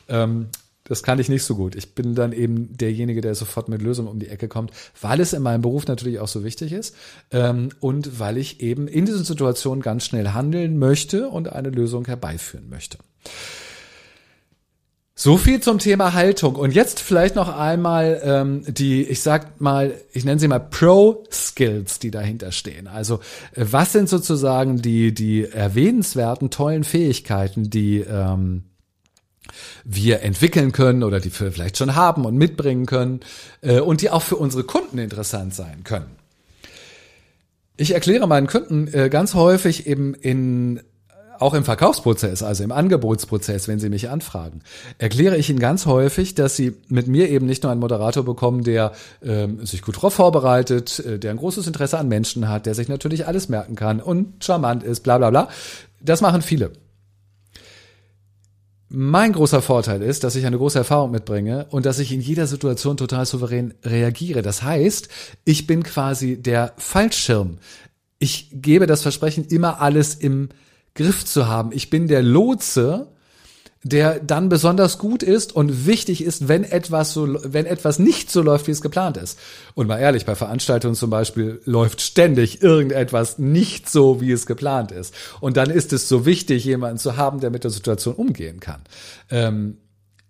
Ähm, das kann ich nicht so gut. Ich bin dann eben derjenige, der sofort mit Lösungen um die Ecke kommt, weil es in meinem Beruf natürlich auch so wichtig ist ähm, und weil ich eben in diesen Situationen ganz schnell handeln möchte und eine Lösung herbeiführen möchte. So viel zum Thema Haltung. Und jetzt vielleicht noch einmal ähm, die, ich sag mal, ich nenne sie mal Pro-Skills, die dahinter stehen. Also was sind sozusagen die, die erwähnenswerten, tollen Fähigkeiten, die ähm, wir entwickeln können oder die wir vielleicht schon haben und mitbringen können äh, und die auch für unsere Kunden interessant sein können. Ich erkläre meinen Kunden äh, ganz häufig eben in auch im Verkaufsprozess, also im Angebotsprozess, wenn sie mich anfragen, erkläre ich ihnen ganz häufig, dass sie mit mir eben nicht nur einen Moderator bekommen, der ähm, sich gut darauf vorbereitet, äh, der ein großes Interesse an Menschen hat, der sich natürlich alles merken kann und charmant ist, bla bla bla. Das machen viele. Mein großer Vorteil ist, dass ich eine große Erfahrung mitbringe und dass ich in jeder Situation total souverän reagiere. Das heißt, ich bin quasi der Fallschirm. Ich gebe das Versprechen, immer alles im Griff zu haben. Ich bin der Lotse, der dann besonders gut ist und wichtig ist, wenn etwas so, wenn etwas nicht so läuft, wie es geplant ist. Und mal ehrlich, bei Veranstaltungen zum Beispiel läuft ständig irgendetwas nicht so, wie es geplant ist. Und dann ist es so wichtig, jemanden zu haben, der mit der Situation umgehen kann. Ähm,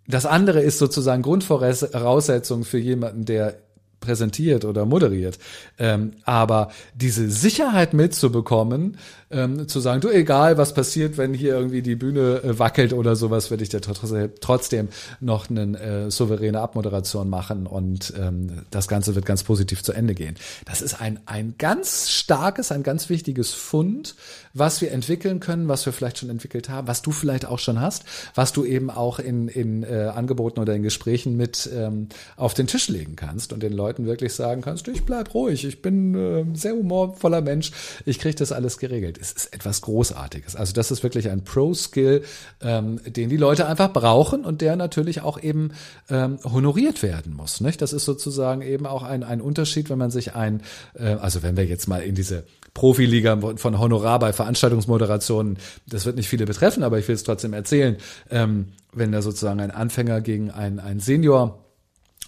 das andere ist sozusagen Grundvoraussetzung für jemanden, der präsentiert oder moderiert. Ähm, aber diese Sicherheit mitzubekommen, ähm, zu sagen, du egal, was passiert, wenn hier irgendwie die Bühne äh, wackelt oder sowas, werde ich dir trotzdem noch eine äh, souveräne Abmoderation machen und ähm, das Ganze wird ganz positiv zu Ende gehen. Das ist ein, ein ganz starkes, ein ganz wichtiges Fund, was wir entwickeln können, was wir vielleicht schon entwickelt haben, was du vielleicht auch schon hast, was du eben auch in, in äh, Angeboten oder in Gesprächen mit ähm, auf den Tisch legen kannst und den Leuten wirklich sagen kannst, ich bleib ruhig, ich bin äh, sehr humorvoller Mensch, ich kriege das alles geregelt es ist etwas Großartiges. Also das ist wirklich ein Pro-Skill, ähm, den die Leute einfach brauchen und der natürlich auch eben ähm, honoriert werden muss. Nicht? Das ist sozusagen eben auch ein, ein Unterschied, wenn man sich ein, äh, also wenn wir jetzt mal in diese Profiliga von Honorar bei Veranstaltungsmoderationen, das wird nicht viele betreffen, aber ich will es trotzdem erzählen, ähm, wenn da sozusagen ein Anfänger gegen einen, einen Senior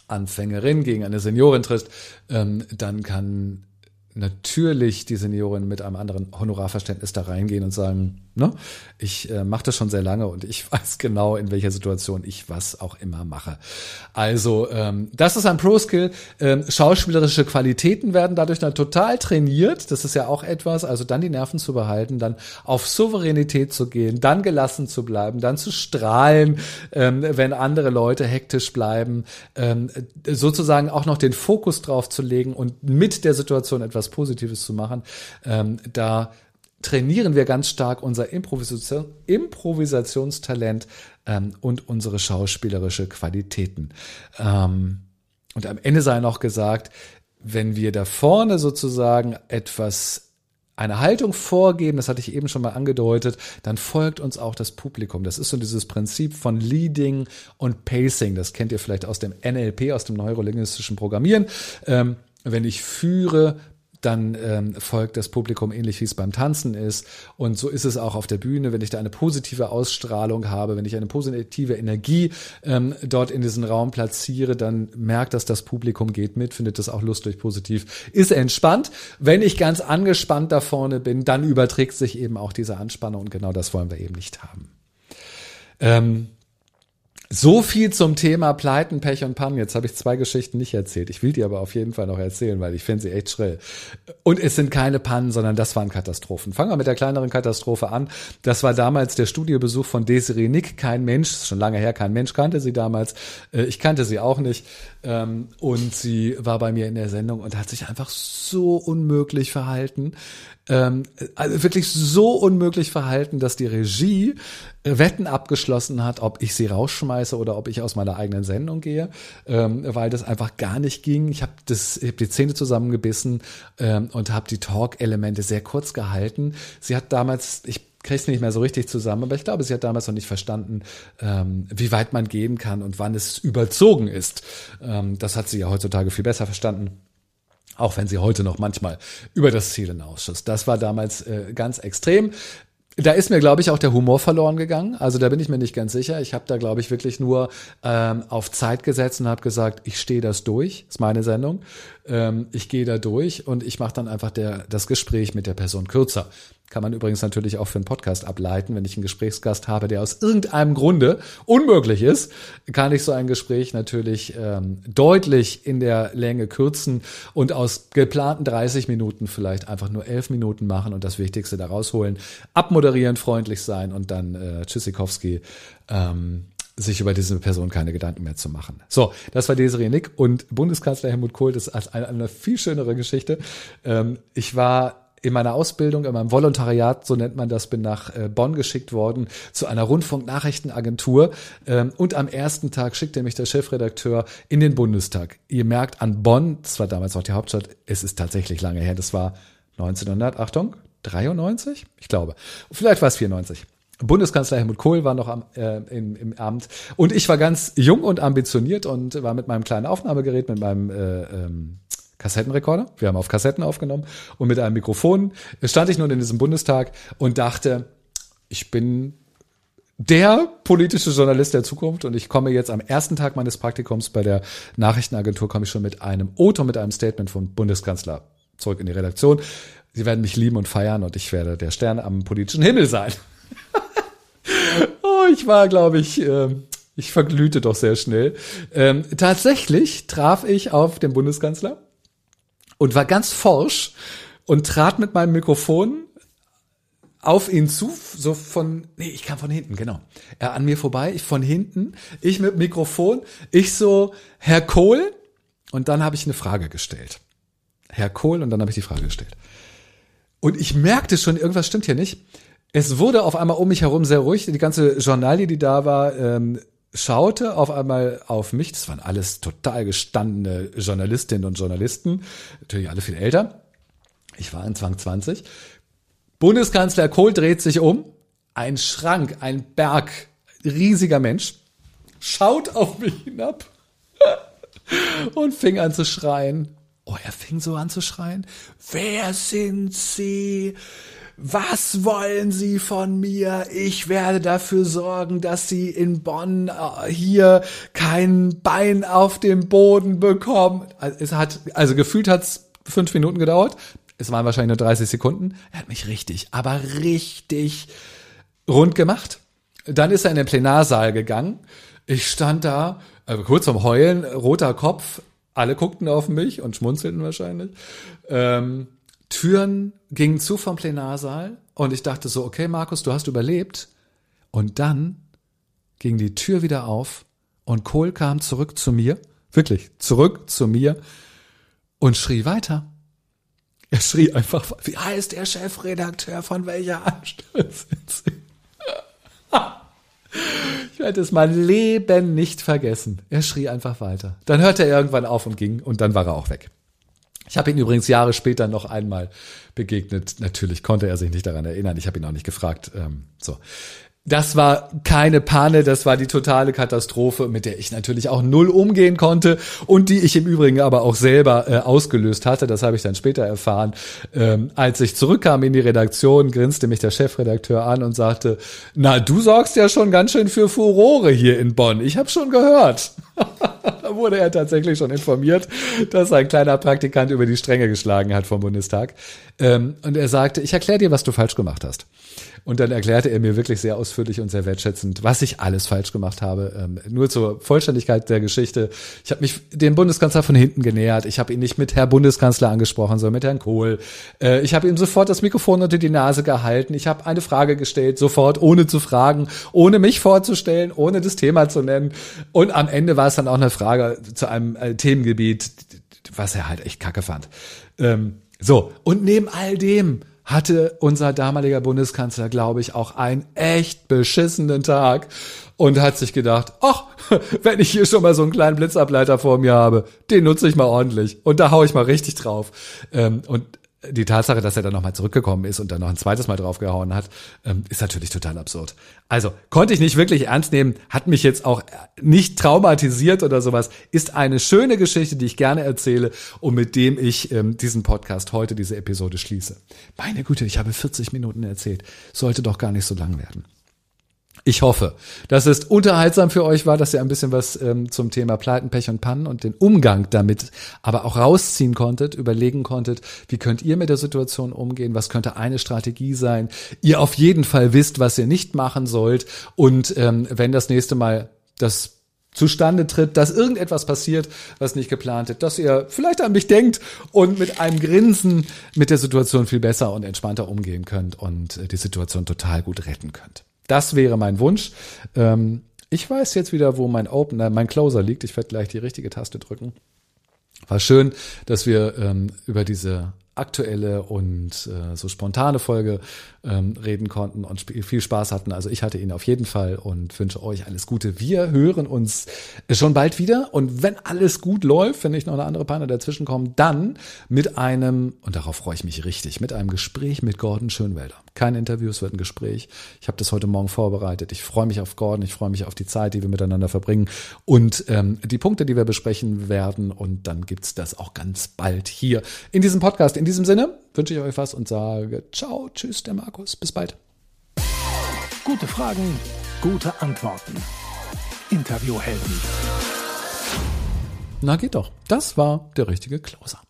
Anfängerin gegen eine Seniorin tritt, ähm, dann kann natürlich die Seniorin mit einem anderen Honorarverständnis da reingehen und sagen, ne, ich äh, mache das schon sehr lange und ich [laughs] weiß genau, in welcher Situation ich was auch immer mache. Also ähm, das ist ein Pro-Skill. Ähm, schauspielerische Qualitäten werden dadurch dann total trainiert. Das ist ja auch etwas. Also dann die Nerven zu behalten, dann auf Souveränität zu gehen, dann gelassen zu bleiben, dann zu strahlen, ähm, wenn andere Leute hektisch bleiben, ähm, sozusagen auch noch den Fokus drauf zu legen und mit der Situation etwas Positives zu machen. Ähm, da trainieren wir ganz stark unser Improvisation, Improvisationstalent ähm, und unsere schauspielerische Qualitäten. Ähm, und am Ende sei noch gesagt, wenn wir da vorne sozusagen etwas eine Haltung vorgeben, das hatte ich eben schon mal angedeutet, dann folgt uns auch das Publikum. Das ist so dieses Prinzip von Leading und Pacing. Das kennt ihr vielleicht aus dem NLP, aus dem neurolinguistischen Programmieren. Ähm, wenn ich führe, dann ähm, folgt das Publikum ähnlich wie es beim Tanzen ist. Und so ist es auch auf der Bühne, wenn ich da eine positive Ausstrahlung habe, wenn ich eine positive Energie ähm, dort in diesen Raum platziere, dann merkt das das Publikum, geht mit, findet das auch lustig, positiv, ist entspannt. Wenn ich ganz angespannt da vorne bin, dann überträgt sich eben auch diese Anspannung und genau das wollen wir eben nicht haben. Ähm, so viel zum Thema Pleiten, Pech und Pannen. Jetzt habe ich zwei Geschichten nicht erzählt. Ich will die aber auf jeden Fall noch erzählen, weil ich finde sie echt schrill. Und es sind keine Pannen, sondern das waren Katastrophen. Fangen wir mit der kleineren Katastrophe an. Das war damals der Studiobesuch von Desiree Nick. Kein Mensch, schon lange her, kein Mensch kannte sie damals. Äh, ich kannte sie auch nicht. Ähm, und sie war bei mir in der Sendung und hat sich einfach so unmöglich verhalten ähm, also wirklich so unmöglich verhalten, dass die Regie äh, Wetten abgeschlossen hat, ob ich sie rausschmeiße oder ob ich aus meiner eigenen Sendung gehe, ähm, weil das einfach gar nicht ging. Ich habe habe die Zähne zusammengebissen ähm, und habe die Talk-Elemente sehr kurz gehalten. Sie hat damals, ich krieg's nicht mehr so richtig zusammen, aber ich glaube, sie hat damals noch nicht verstanden, ähm, wie weit man gehen kann und wann es überzogen ist. Ähm, das hat sie ja heutzutage viel besser verstanden. Auch wenn sie heute noch manchmal über das Ziel hinausschuss. Das war damals äh, ganz extrem. Da ist mir, glaube ich, auch der Humor verloren gegangen. Also da bin ich mir nicht ganz sicher. Ich habe da, glaube ich, wirklich nur ähm, auf Zeit gesetzt und habe gesagt, ich stehe das durch. Ist meine Sendung. Ähm, ich gehe da durch und ich mache dann einfach der, das Gespräch mit der Person kürzer. Kann man übrigens natürlich auch für einen Podcast ableiten. Wenn ich einen Gesprächsgast habe, der aus irgendeinem Grunde unmöglich ist, kann ich so ein Gespräch natürlich ähm, deutlich in der Länge kürzen und aus geplanten 30 Minuten vielleicht einfach nur 11 Minuten machen und das Wichtigste da rausholen. Abmoderieren, freundlich sein und dann äh, Tschüssikowski ähm, sich über diese Person keine Gedanken mehr zu machen. So, das war Desiree Nick und Bundeskanzler Helmut Kohl, das ist eine, eine viel schönere Geschichte. Ähm, ich war in meiner Ausbildung, in meinem Volontariat, so nennt man das, bin nach äh, Bonn geschickt worden zu einer Rundfunknachrichtenagentur. Ähm, und am ersten Tag schickte mich der Chefredakteur in den Bundestag. Ihr merkt an Bonn, das war damals noch die Hauptstadt, es ist tatsächlich lange her, das war 1900, Achtung, 93? Ich glaube. Vielleicht war es 94. Bundeskanzler Helmut Kohl war noch am, äh, im, im Amt und ich war ganz jung und ambitioniert und war mit meinem kleinen Aufnahmegerät, mit meinem äh, ähm, Kassettenrekorder. Wir haben auf Kassetten aufgenommen und mit einem Mikrofon stand ich nun in diesem Bundestag und dachte, ich bin der politische Journalist der Zukunft und ich komme jetzt am ersten Tag meines Praktikums bei der Nachrichtenagentur komme ich schon mit einem Oto, mit einem Statement vom Bundeskanzler zurück in die Redaktion. Sie werden mich lieben und feiern und ich werde der Stern am politischen Himmel sein. [laughs] oh, ich war, glaube ich, äh, ich verglühte doch sehr schnell. Ähm, tatsächlich traf ich auf den Bundeskanzler und war ganz forsch und trat mit meinem Mikrofon auf ihn zu, so von, nee, ich kam von hinten, genau. Er an mir vorbei, ich von hinten, ich mit Mikrofon, ich so, Herr Kohl, und dann habe ich eine Frage gestellt. Herr Kohl, und dann habe ich die Frage gestellt. Und ich merkte schon, irgendwas stimmt hier nicht. Es wurde auf einmal um mich herum sehr ruhig. Die ganze Journalie, die da war, ähm, schaute auf einmal auf mich, das waren alles total gestandene Journalistinnen und Journalisten, natürlich alle viel älter. Ich war in Zwang 20. Bundeskanzler Kohl dreht sich um, ein Schrank, ein Berg, riesiger Mensch, schaut auf mich hinab [laughs] und fing an zu schreien. Oh, er fing so an zu schreien. Wer sind Sie? Was wollen Sie von mir? Ich werde dafür sorgen, dass Sie in Bonn äh, hier kein Bein auf dem Boden bekommen. Also es hat, also gefühlt hat's fünf Minuten gedauert. Es waren wahrscheinlich nur 30 Sekunden. Er hat mich richtig, aber richtig rund gemacht. Dann ist er in den Plenarsaal gegangen. Ich stand da, also kurz zum Heulen, roter Kopf. Alle guckten auf mich und schmunzelten wahrscheinlich. Ähm, Türen gingen zu vom Plenarsaal und ich dachte so, okay, Markus, du hast überlebt. Und dann ging die Tür wieder auf und Kohl kam zurück zu mir, wirklich zurück zu mir und schrie weiter. Er schrie einfach, wie heißt der Chefredakteur von welcher Anstalt? Ich werde es mein Leben nicht vergessen. Er schrie einfach weiter. Dann hörte er irgendwann auf und ging und dann war er auch weg. Ich habe ihn übrigens Jahre später noch einmal begegnet. Natürlich konnte er sich nicht daran erinnern. Ich habe ihn auch nicht gefragt. Ähm, so. Das war keine Panne, das war die totale Katastrophe, mit der ich natürlich auch null umgehen konnte und die ich im Übrigen aber auch selber äh, ausgelöst hatte. Das habe ich dann später erfahren. Ähm, als ich zurückkam in die Redaktion, grinste mich der Chefredakteur an und sagte, na, du sorgst ja schon ganz schön für Furore hier in Bonn. Ich habe schon gehört. Da wurde er tatsächlich schon informiert, dass ein kleiner Praktikant über die Stränge geschlagen hat vom Bundestag. Ähm, und er sagte, ich erkläre dir, was du falsch gemacht hast. Und dann erklärte er mir wirklich sehr ausführlich und sehr wertschätzend, was ich alles falsch gemacht habe. Ähm, nur zur Vollständigkeit der Geschichte. Ich habe mich dem Bundeskanzler von hinten genähert. Ich habe ihn nicht mit Herr Bundeskanzler angesprochen, sondern mit Herrn Kohl. Äh, ich habe ihm sofort das Mikrofon unter die Nase gehalten. Ich habe eine Frage gestellt, sofort, ohne zu fragen, ohne mich vorzustellen, ohne das Thema zu nennen. Und am Ende war es dann auch eine Frage zu einem äh, Themengebiet, was er halt echt kacke fand. Ähm, so, und neben all dem hatte unser damaliger Bundeskanzler, glaube ich, auch einen echt beschissenen Tag und hat sich gedacht, ach, [laughs] wenn ich hier schon mal so einen kleinen Blitzableiter vor mir habe, den nutze ich mal ordentlich und da hau ich mal richtig drauf. Ähm, und die Tatsache, dass er dann nochmal zurückgekommen ist und dann noch ein zweites Mal draufgehauen hat, ähm, ist natürlich total absurd. Also konnte ich nicht wirklich ernst nehmen, hat mich jetzt auch nicht traumatisiert oder sowas, ist eine schöne Geschichte, die ich gerne erzähle und mit dem ich ähm, diesen Podcast heute, diese Episode schließe. Meine Güte, ich habe 40 Minuten erzählt. Sollte doch gar nicht so lang werden. Ich hoffe, dass es unterhaltsam für euch war, dass ihr ein bisschen was ähm, zum Thema Pleiten, Pech und Pannen und den Umgang damit aber auch rausziehen konntet, überlegen konntet, wie könnt ihr mit der Situation umgehen, was könnte eine Strategie sein. Ihr auf jeden Fall wisst, was ihr nicht machen sollt und ähm, wenn das nächste Mal das zustande tritt, dass irgendetwas passiert, was nicht geplant ist, dass ihr vielleicht an mich denkt und mit einem Grinsen mit der Situation viel besser und entspannter umgehen könnt und äh, die Situation total gut retten könnt. Das wäre mein Wunsch. Ähm, ich weiß jetzt wieder, wo mein Opener, mein Closer liegt. Ich werde gleich die richtige Taste drücken. War schön, dass wir ähm, über diese aktuelle und äh, so spontane Folge ähm, reden konnten und viel Spaß hatten. Also ich hatte ihn auf jeden Fall und wünsche euch alles Gute. Wir hören uns schon bald wieder und wenn alles gut läuft, wenn nicht noch eine andere Panne dazwischen kommt, dann mit einem, und darauf freue ich mich richtig, mit einem Gespräch mit Gordon Schönwelder. Kein Interview, es wird ein Gespräch. Ich habe das heute Morgen vorbereitet. Ich freue mich auf Gordon, ich freue mich auf die Zeit, die wir miteinander verbringen und ähm, die Punkte, die wir besprechen werden. Und dann gibt's das auch ganz bald hier in diesem Podcast. In diesem Sinne wünsche ich euch was und sage ciao, tschüss, der Markus. Bis bald. Gute Fragen, gute Antworten. Interviewhelden. Na geht doch. Das war der richtige Closer.